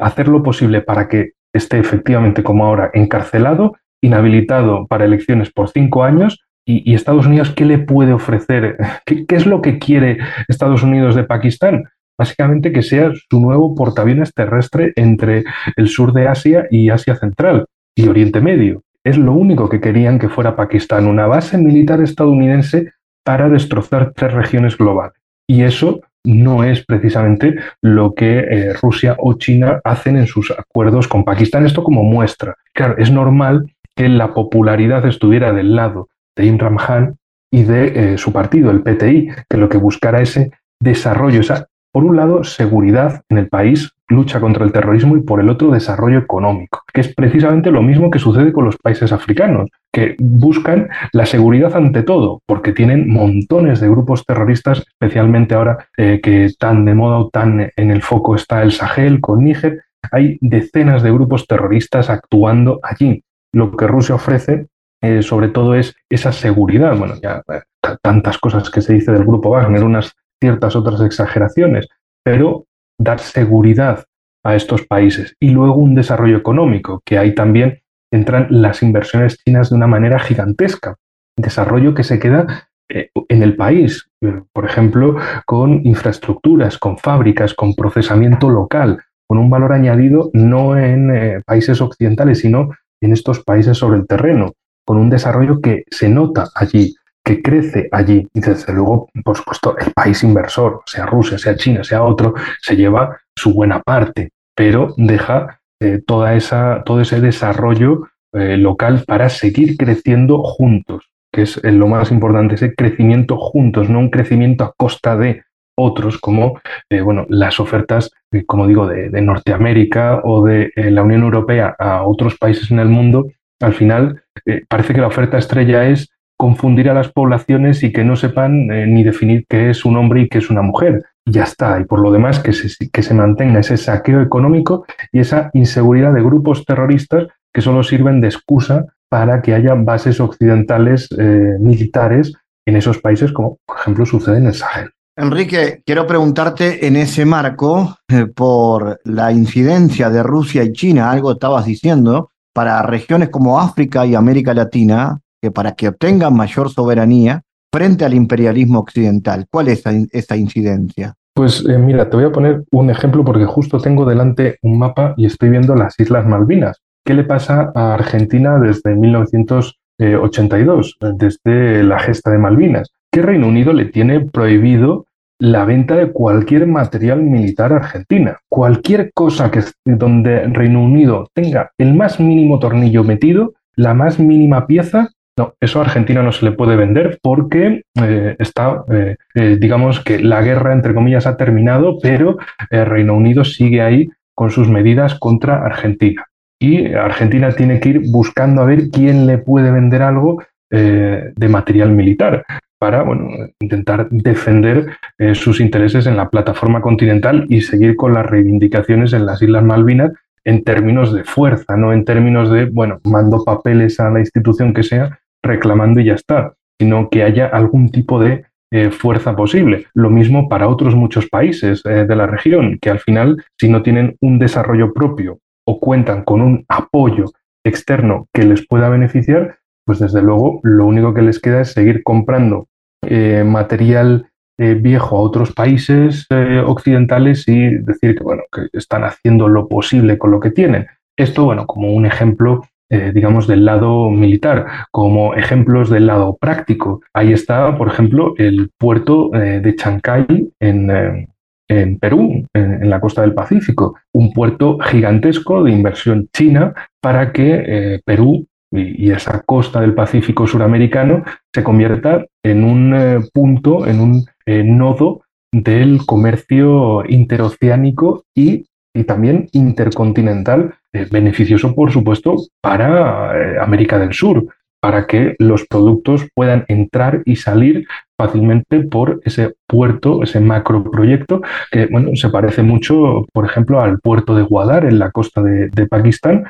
hacer lo posible para que esté efectivamente como ahora encarcelado, inhabilitado para elecciones por cinco años. ¿Y, Estados Unidos qué le puede ofrecer? ¿Qué, ¿Qué, es lo que quiere Estados Unidos de Pakistán? Básicamente que sea su nuevo portaaviones terrestre entre el sur de Asia y Asia Central y Oriente Medio. Es lo único que querían que fuera Pakistán, una base militar estadounidense para destrozar tres regiones globales. Y eso no es precisamente lo que eh, Rusia o China hacen en sus acuerdos con Pakistán. Esto como muestra. Claro, es normal que la popularidad estuviera del lado de Imran Khan y de eh, su partido, el PTI, que lo que buscara ese desarrollo, esa, por un lado, seguridad en el país, lucha contra el terrorismo y por el otro, desarrollo económico, que es precisamente lo mismo que sucede con los países africanos, que buscan la seguridad ante todo, porque tienen montones de grupos terroristas, especialmente ahora eh, que tan de moda o tan en el foco está el Sahel con Níger, hay decenas de grupos terroristas actuando allí. Lo que Rusia ofrece eh, sobre todo es esa seguridad. Bueno, ya eh, tantas cosas que se dice del grupo Wagner, unas ciertas otras exageraciones, pero dar seguridad a estos países y luego un desarrollo económico, que ahí también entran las inversiones chinas de una manera gigantesca. Desarrollo que se queda eh, en el país, por ejemplo, con infraestructuras, con fábricas, con procesamiento local, con un valor añadido no en países occidentales, sino en estos países sobre el terreno con un desarrollo que se nota allí, que crece allí. Y desde luego, por supuesto, el país inversor, sea Rusia, sea China, sea otro, se lleva su buena parte, pero deja eh, toda esa, todo ese desarrollo eh, local para seguir creciendo juntos, que es eh, lo más importante, ese crecimiento juntos, no un crecimiento a costa de otros, como bueno, las ofertas, como digo, de, de Norteamérica o de la Unión Europea a otros países en el mundo, al final parece que la oferta estrella es confundir a las poblaciones y que no sepan eh, ni definir qué es un hombre y qué es una mujer. ya está. Y por lo demás, que se, que se mantenga ese saqueo económico y esa inseguridad de grupos terroristas que solo sirven de excusa para que haya bases occidentales eh, militares en esos países, como por ejemplo sucede en el Sahel. Enrique, quiero preguntarte en ese marco por la incidencia de Rusia y China, algo estabas diciendo, para regiones como África y América Latina, que para que obtengan mayor soberanía frente al imperialismo occidental. ¿Cuál es esa, incidencia? Pues eh, mira, te voy a poner un ejemplo porque justo tengo delante un mapa y estoy viendo las Islas Malvinas. ¿Qué le pasa a Argentina desde 1982, desde la gesta de Malvinas? Que Reino Unido le tiene prohibido la venta de cualquier material militar argentina. Cualquier cosa que donde Reino Unido tenga el más mínimo tornillo metido, la más mínima pieza, no, eso a Argentina no se le puede vender porque eh, está, eh, eh, digamos que la guerra, entre comillas, ha terminado, pero Reino Unido sigue ahí con sus medidas contra Argentina. Y Argentina tiene que ir buscando a ver quién le puede vender algo de material militar para bueno, intentar defender sus intereses en la plataforma continental y seguir con las reivindicaciones en las Islas Malvinas en términos de fuerza, no en términos de, bueno, mando papeles a la institución que sea reclamando y ya está, sino que haya algún tipo de eh, fuerza posible. Lo mismo para otros muchos países eh, de la región, que al final, si no tienen un desarrollo propio o cuentan con un apoyo externo que les pueda beneficiar, pues desde luego lo único que les queda es seguir comprando eh, material viejo a otros países occidentales y decir que, bueno, que están haciendo lo posible con lo que tienen. Esto, bueno, como un ejemplo, digamos, del lado militar, como ejemplos del lado práctico. Ahí está, por ejemplo, el puerto de Chancay en, en Perú, en, la costa del Pacífico, un puerto gigantesco de inversión china para que Perú y, esa costa del Pacífico suramericano se convierta en un eh, punto, en un eh, nodo del comercio interoceánico y, también intercontinental, eh, beneficioso, por supuesto, para América del Sur, para que los productos puedan entrar y salir fácilmente por ese puerto, ese macroproyecto, que bueno, se parece mucho, por ejemplo, al puerto de Guadar en la costa de Pakistán,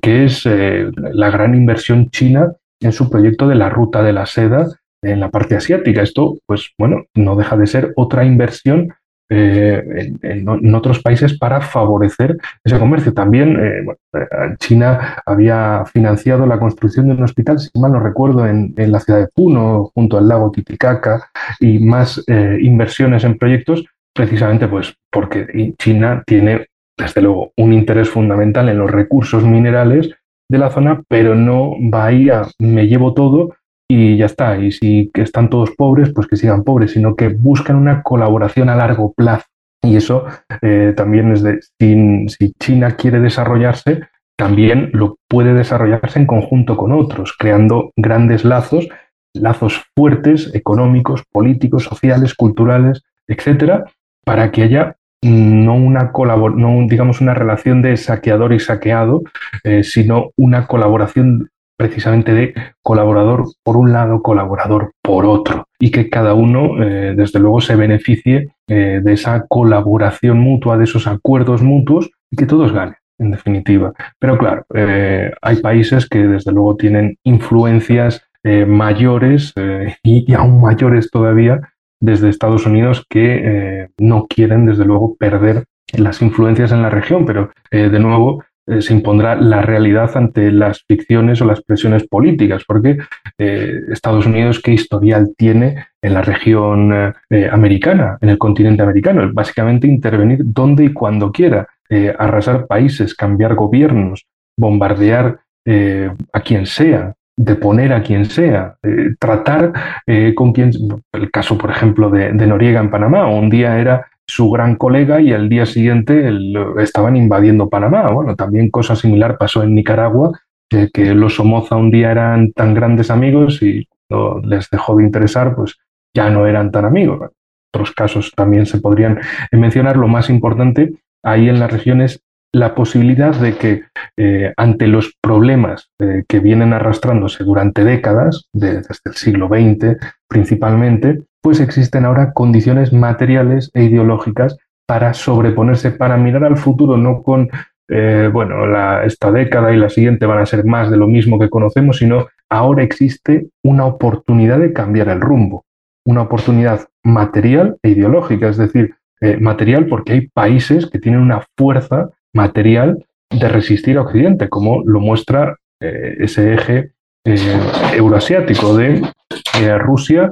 que es eh, la gran inversión china en su proyecto de la ruta de la seda en la parte asiática. Esto, pues bueno, no deja de ser otra inversión eh, en, otros países para favorecer ese comercio. También eh, China había financiado la construcción de un hospital, si mal no recuerdo, en, la ciudad de Puno, junto al lago Titicaca, y más inversiones en proyectos precisamente pues porque China tiene desde luego un interés fundamental en los recursos minerales de la zona, pero no va ahí a me llevo todo y ya está. Y si están todos pobres, pues que sigan pobres, sino que buscan una colaboración a largo plazo. Y eso eh, también es de, si, si, China quiere desarrollarse, también lo puede desarrollarse en conjunto con otros, creando grandes lazos, lazos fuertes, económicos, políticos, sociales, culturales, etcétera, para que haya no una no digamos una relación de saqueador y saqueado, eh, sino una colaboración precisamente de colaborador por un lado, colaborador por otro, y que cada uno, eh, desde luego, se beneficie eh, de esa colaboración mutua, de esos acuerdos mutuos, y que todos ganen, en definitiva. Pero claro, hay países que desde luego tienen influencias mayores y aún mayores todavía desde Estados Unidos que eh, no quieren, desde luego, perder las influencias en la región, pero eh, de nuevo eh, se impondrá la realidad ante las ficciones o las presiones políticas, porque Estados Unidos, ¿qué historial tiene en la región americana, en el continente americano? Básicamente intervenir donde y cuando quiera, arrasar países, cambiar gobiernos, bombardear a quien sea, de poner a quien sea, tratar eh, con quien, el caso por ejemplo de, Noriega en Panamá, un día era su gran colega y al día siguiente estaban invadiendo Panamá. Bueno, también cosa similar pasó en Nicaragua, que los Somoza un día eran tan grandes amigos y les dejó de interesar, pues ya no eran tan amigos. Otros casos también se podrían mencionar. Lo más importante ahí en las regiones la posibilidad de que eh, ante los problemas eh, que vienen arrastrándose durante décadas, desde el siglo XX principalmente, pues existen ahora condiciones materiales e ideológicas para sobreponerse, para mirar al futuro, no con, eh, bueno, esta década y la siguiente van a ser más de lo mismo que conocemos, sino ahora existe una oportunidad de cambiar el rumbo, una oportunidad material e ideológica, es decir, material porque hay países que tienen una fuerza material de resistir a Occidente, como lo muestra eh, ese eje eh, euroasiático de eh, Rusia,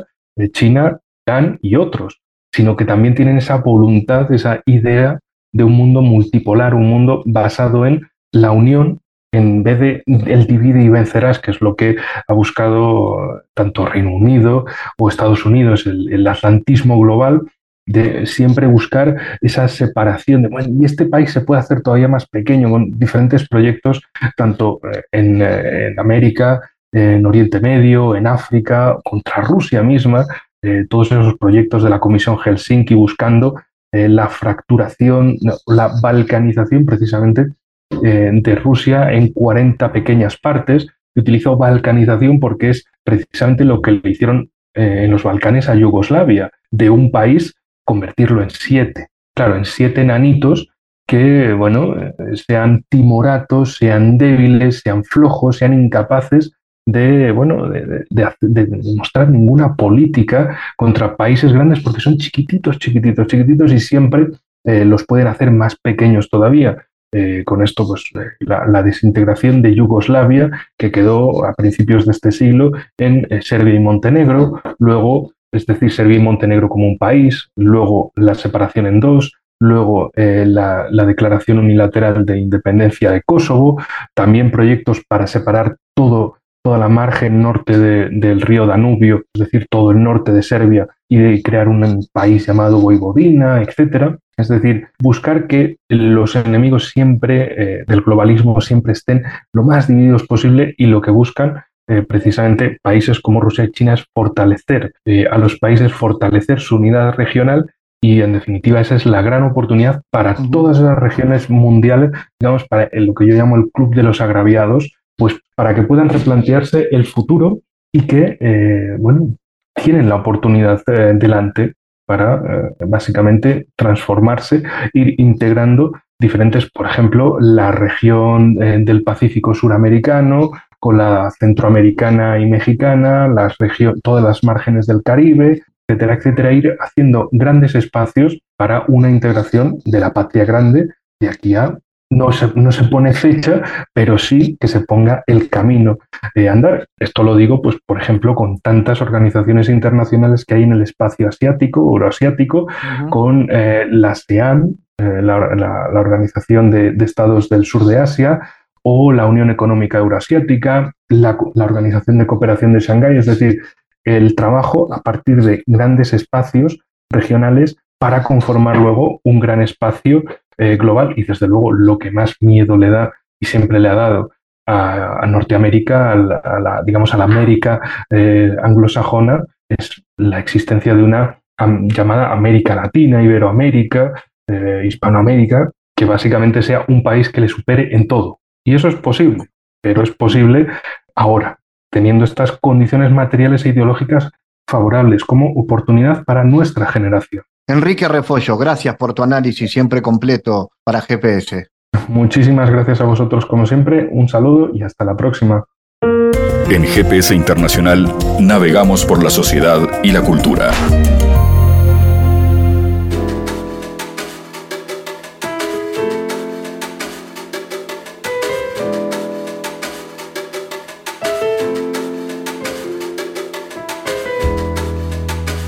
China, Irán y otros, sino que también tienen esa voluntad, esa idea de un mundo multipolar, un mundo basado en la unión en vez de el divide y vencerás, que es lo que ha buscado tanto Reino Unido o Estados Unidos, el atlantismo global, de siempre buscar esa separación de, bueno, y este país se puede hacer todavía más pequeño con diferentes proyectos, tanto eh, eh, en, América, en Oriente Medio, en África, contra Rusia misma, eh, todos esos proyectos de la Comisión Helsinki buscando la fracturación, la balcanización precisamente de Rusia en 40 pequeñas partes. Utilizo balcanización porque es precisamente lo que le hicieron en los Balcanes a Yugoslavia, de un país convertirlo en siete. Claro, en siete nanitos que, bueno, sean timoratos, sean débiles, sean flojos, sean incapaces de, bueno, de, mostrar ninguna política contra países grandes porque son chiquititos, chiquititos, chiquititos y siempre eh, los pueden hacer más pequeños todavía. Eh, con esto, pues eh, la, la, desintegración de Yugoslavia, que quedó a principios de este siglo en Serbia y Montenegro, luego es decir, Serbia y Montenegro como un país, luego la separación en dos, luego eh, la, declaración unilateral de independencia de Kosovo, también proyectos para separar todo, toda la margen norte del río Danubio, es decir, todo el norte de Serbia y de crear un país llamado Voivodina, etc. Es decir, buscar que los enemigos siempre eh, del globalismo siempre estén lo más divididos posible y lo que buscan eh, precisamente países como Rusia y China es fortalecer eh, a los países, fortalecer su unidad regional y en definitiva esa es la gran oportunidad para todas las regiones mundiales, digamos, para lo que yo llamo el club de los agraviados, pues para que puedan replantearse el futuro y que, eh, bueno, tienen la oportunidad delante para básicamente transformarse, ir integrando diferentes, por ejemplo, la región del Pacífico suramericano, con la centroamericana y mexicana, las todas las márgenes del Caribe, etcétera, etcétera, ir haciendo grandes espacios para una integración de la patria grande de aquí a no se, no se, pone fecha, pero sí que se ponga el camino de andar. Esto lo digo, pues, por ejemplo, con tantas organizaciones internacionales que hay en el espacio asiático, euroasiático, con eh, la ASEAN, eh, la, Organización de, Estados del Sur de Asia, o la Unión Económica Euroasiática, la, la Organización de Cooperación de Shanghái, es decir, el trabajo a partir de grandes espacios regionales para conformar luego un gran espacio eh, global y desde luego lo que más miedo le da y siempre le ha dado a, Norteamérica, a la, digamos a la América eh, anglosajona, es la existencia de una llamada América Latina, Iberoamérica, eh, Hispanoamérica, que básicamente sea un país que le supere en todo. Y eso es posible, pero es posible ahora, teniendo estas condiciones materiales e ideológicas favorables como oportunidad para nuestra generación. Enrique Refollo, gracias por tu análisis siempre completo para GPS. Muchísimas gracias a vosotros como siempre, un saludo y hasta la próxima. En GPS Internacional navegamos por la sociedad y la cultura.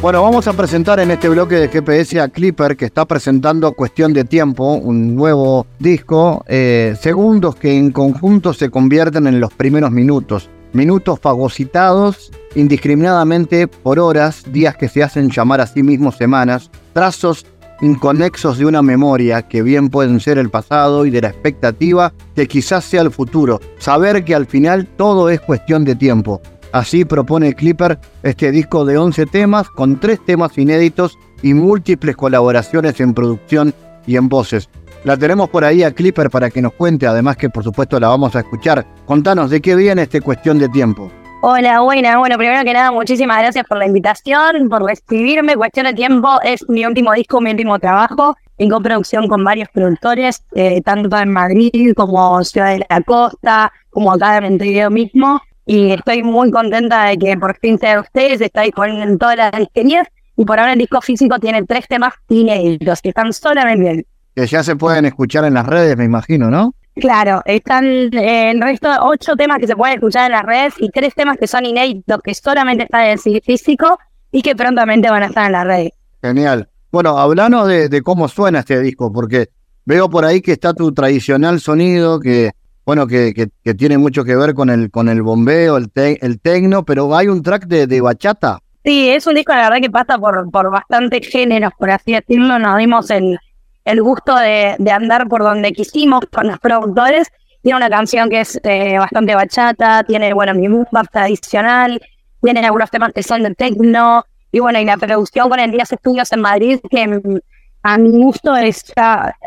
Bueno, vamos a presentar en este bloque de GPS a Clipper, que está presentando Cuestión de Tiempo, un nuevo disco, eh, segundos que en conjunto se convierten en los primeros minutos. Minutos fagocitados indiscriminadamente por horas, días que se hacen llamar a sí mismos semanas, trazos inconexos de una memoria que bien pueden ser el pasado y de la expectativa que quizás sea el futuro. Saber que al final todo es cuestión de tiempo. Así propone Clipper este disco de 11 temas con tres temas inéditos y múltiples colaboraciones en producción y en voces. La tenemos por ahí a Clipper para que nos cuente, además que por supuesto la vamos a escuchar. Contanos de qué viene este cuestión de tiempo. Hola, buena. Bueno, primero que nada, muchísimas gracias por la invitación, por recibirme. Cuestión de tiempo es mi último disco, mi último trabajo en coproducción con varios productores, eh, tanto en Madrid como Ciudad de la Costa, como acá en Montevideo mismo y estoy muy contenta de que por fin sea ustedes, está disponible en todas las disquerías y por ahora el disco físico tiene tres temas inéditos que están solamente bien. Que ya se pueden escuchar en las redes, me imagino, ¿no? Claro, están eh, el resto de ocho temas que se pueden escuchar en las redes y tres temas que son inéditos que solamente están en el físico y que prontamente van a estar en las redes. Genial. Bueno, hablanos de, de cómo suena este disco, porque veo por ahí que está tu tradicional sonido, que bueno, que, que, tiene mucho que ver con el, con el bombeo, el, el tecno, pero hay un track de, de, bachata. Sí, es un disco, la verdad, que pasa por, por bastantes géneros, por así decirlo. Nos dimos el, el gusto de, de andar por donde quisimos con los productores. Tiene una canción que es eh, bastante bachata, tiene, bueno, mi boom tradicional, tiene algunos temas que son de tecno, y bueno, y la producción con el Díaz Estudios en Madrid, que mm, a mi gusto es,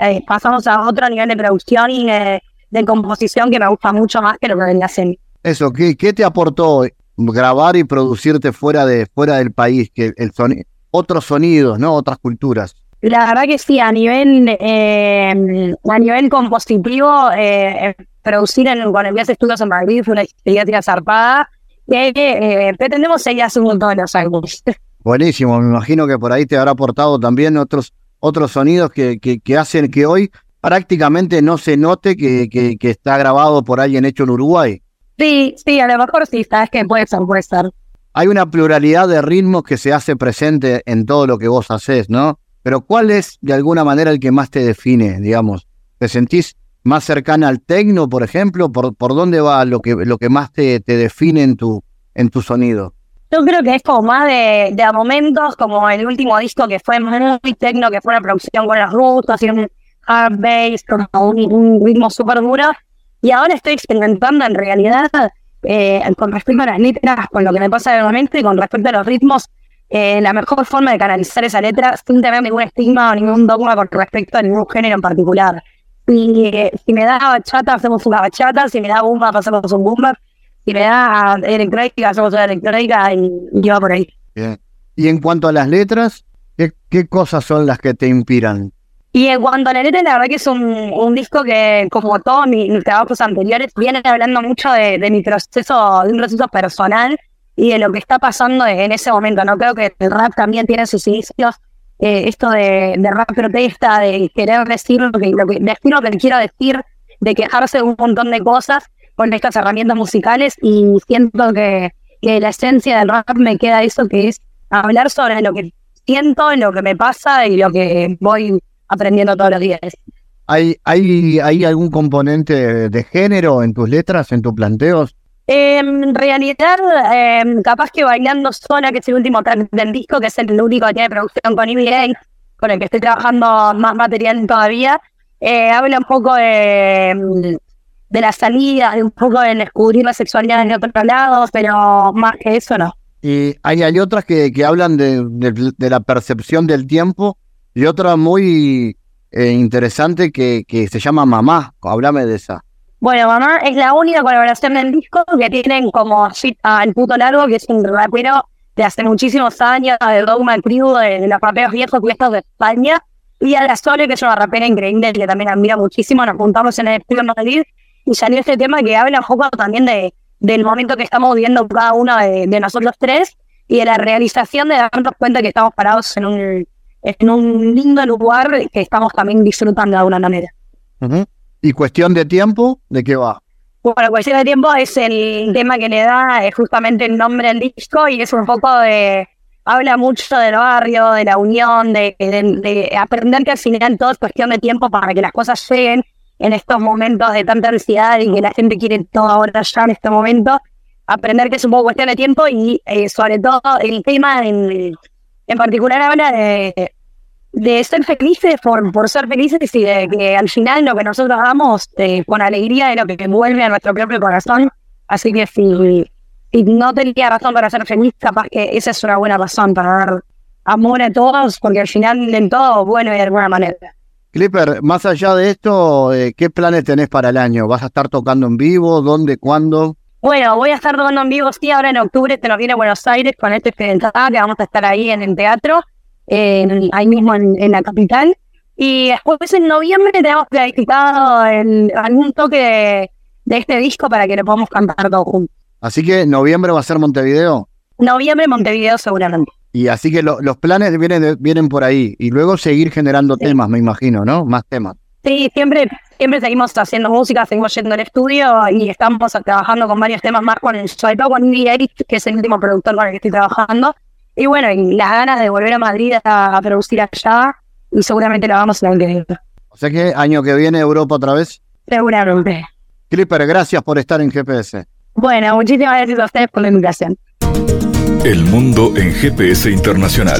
eh, pasamos a otro nivel de producción y eh, de composición que me gusta mucho más que lo que venía haciendo. Eso, ¿qué, ¿qué te aportó grabar y producirte fuera, de, fuera del país? Que el sonido, otros sonidos, ¿no? Otras culturas. La verdad que sí, a nivel, eh, a nivel compositivo, eh, producir en, con el Estudios en Madrid fue una experiencia zarpada que eh, pretendemos seguir haciendo todos los años. Buenísimo, me imagino que por ahí te habrá aportado también otros, otros sonidos que, que, que hacen que hoy prácticamente no se note que, que, está grabado por alguien hecho en Uruguay. Sí, sí, a lo mejor sí, sabes que puede ser, puede ser. Hay una pluralidad de ritmos que se hace presente en todo lo que vos haces, ¿no? Pero ¿cuál es de alguna manera el que más te define, digamos? ¿Te sentís más cercana al tecno, por ejemplo? ¿Por, por dónde va lo que, lo que más te, te define en tu, en tu sonido? Yo creo que es como más de, de momentos, como el último disco que fue muy tecno, que fue una producción con los rusos y un hard bass, con un, ritmo súper duro. Y ahora estoy experimentando en realidad eh, con respecto a las letras, con lo que me pasa de y con respecto a los ritmos, eh, la mejor forma de canalizar esa letra sin tener ningún estigma o ningún dogma con respecto a ningún género en particular. Y eh, si me da bachata, hacemos una bachata, si me da bomba, hacemos un bomba, si me da electrónica, hacemos una electrónica y, y va por ahí. Bien. Y en cuanto a las letras, ¿qué, ¿qué cosas son las que te inspiran? Y en cuanto a la verdad que es un, un disco que, como todos mis, trabajos anteriores, viene hablando mucho de, de, mi proceso, de un proceso personal y de lo que está pasando en ese momento. No creo que el rap también tiene sus inicios eh, esto de, de rap protesta, de querer decir lo que, lo que, decir lo que quiero decir, de quejarse de un montón de cosas con estas herramientas musicales y siento que, que la esencia del rap me queda eso que es hablar sobre lo que siento, lo que me pasa y lo que voy aprendiendo todos los días. ¿Hay, hay, ¿Hay algún componente de género en tus letras, en tus planteos? En realidad, eh, capaz que Bailando Sola, que es el último track del disco, que es el único que tiene producción con EBA, con el que estoy trabajando más material todavía, eh, habla un poco de, de la salida, de un poco de descubrir la sexualidad en otros lados, pero más que eso no. Y hay, hay otras que, que hablan de, de, de la percepción del tiempo y otra muy eh, interesante que, que se llama Mamá. Háblame de esa. Bueno, Mamá es la única colaboración del disco que tienen como al puto largo, que es un rapero de hace muchísimos años, de Dogma Crew, de, de los raperos viejos puestos de España, y a la Sole, que es una rapera increíble, que también admira muchísimo. Nos juntamos en el estudio en Madrid y salió este tema que habla un poco también de, del momento que estamos viviendo cada uno de, de nosotros tres y de la realización de darnos cuenta que estamos parados en un en un lindo lugar que estamos también disfrutando de alguna manera. Uh -huh. ¿Y cuestión de tiempo? ¿De qué va? Bueno, cuestión de tiempo es el tema que le da es justamente el nombre del disco y es un poco de... Habla mucho del barrio, de la unión, de, de, de aprender que al final todo es cuestión de tiempo para que las cosas lleguen en estos momentos de tanta ansiedad y que la gente quiere todo ahora ya en este momento. Aprender que es un poco cuestión de tiempo y eh, sobre todo el tema en, en particular habla de, de ser felices por, por ser felices y de que al final lo que nosotros hagamos eh, con alegría es lo que vuelve a nuestro propio corazón. Así que si, si no tenía razón para ser feliz, capaz que esa es una buena razón para dar amor a todos, porque al final en todo vuelve de alguna manera. Clipper, más allá de esto, eh, ¿qué planes tenés para el año? ¿Vas a estar tocando en vivo? ¿Dónde? ¿Cuándo? Bueno, voy a estar tocando en vivo, sí, ahora en octubre te nos viene a Buenos Aires con este festival, que vamos a estar ahí en el teatro eh, ahí mismo en, en, la capital. Y después en noviembre tenemos planificado el, algún toque de, de, este disco para que lo podamos cantar todos juntos. Así que noviembre va a ser Montevideo. Noviembre Montevideo seguramente. Y así que lo, los planes vienen, de, vienen por ahí. Y luego seguir generando sí. temas, me imagino, ¿no? Más temas. Sí, siempre, siempre seguimos haciendo música, seguimos yendo al estudio y estamos trabajando con varios temas más con el, todo con Eric, que es el último productor con el que estoy trabajando. Y bueno, y las ganas de volver a Madrid a, a producir allá y seguramente lo vamos a ver. O sea que año que viene Europa otra vez. Seguramente. Clipper, gracias por estar en GPS. Bueno, muchísimas gracias a ustedes por la invitación. El mundo en GPS Internacional.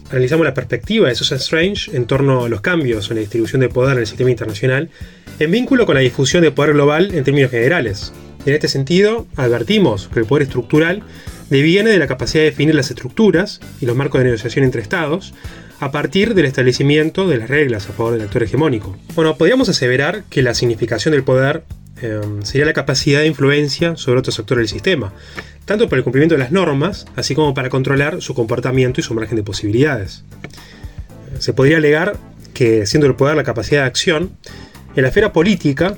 Analizamos la perspectiva de Susan Strange en torno a los cambios en la distribución de poder en el sistema internacional en vínculo con la difusión de poder global en términos generales. En este sentido, advertimos que el poder estructural deviene de la capacidad de definir las estructuras y los marcos de negociación entre estados a partir del establecimiento de las reglas a favor del actor hegemónico. Bueno, podríamos aseverar que la significación del poder eh, sería la capacidad de influencia sobre otros actores del sistema, tanto para el cumplimiento de las normas, así como para controlar su comportamiento y su margen de posibilidades. Se podría alegar que, siendo el poder la capacidad de acción, en la esfera política,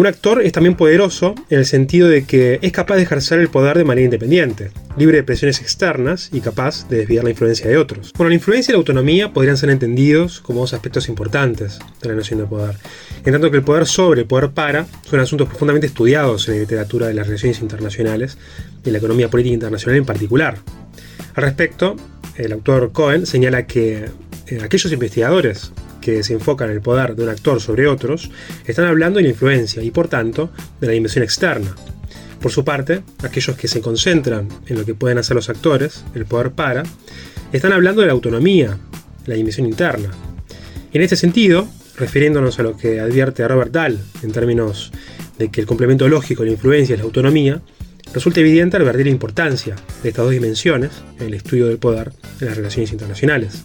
un actor es también poderoso en el sentido de que es capaz de ejercer el poder de manera independiente, libre de presiones externas y capaz de desviar la influencia de otros. Bueno, la influencia y la autonomía podrían ser entendidos como dos aspectos importantes de la noción de poder, en tanto que el poder sobre, el poder para, son asuntos profundamente estudiados en la literatura de las relaciones internacionales y la economía política internacional en particular. Al respecto, el autor Cohen señala que eh, aquellos investigadores que se enfocan en el poder de un actor sobre otros, están hablando de la influencia y por tanto de la dimensión externa. Por su parte, aquellos que se concentran en lo que pueden hacer los actores, el poder para, están hablando de la autonomía, la dimensión interna. En este sentido, refiriéndonos a lo que advierte Robert Dahl en términos de que el complemento lógico de la influencia es la autonomía, resulta evidente al ver la importancia de estas dos dimensiones en el estudio del poder en las relaciones internacionales.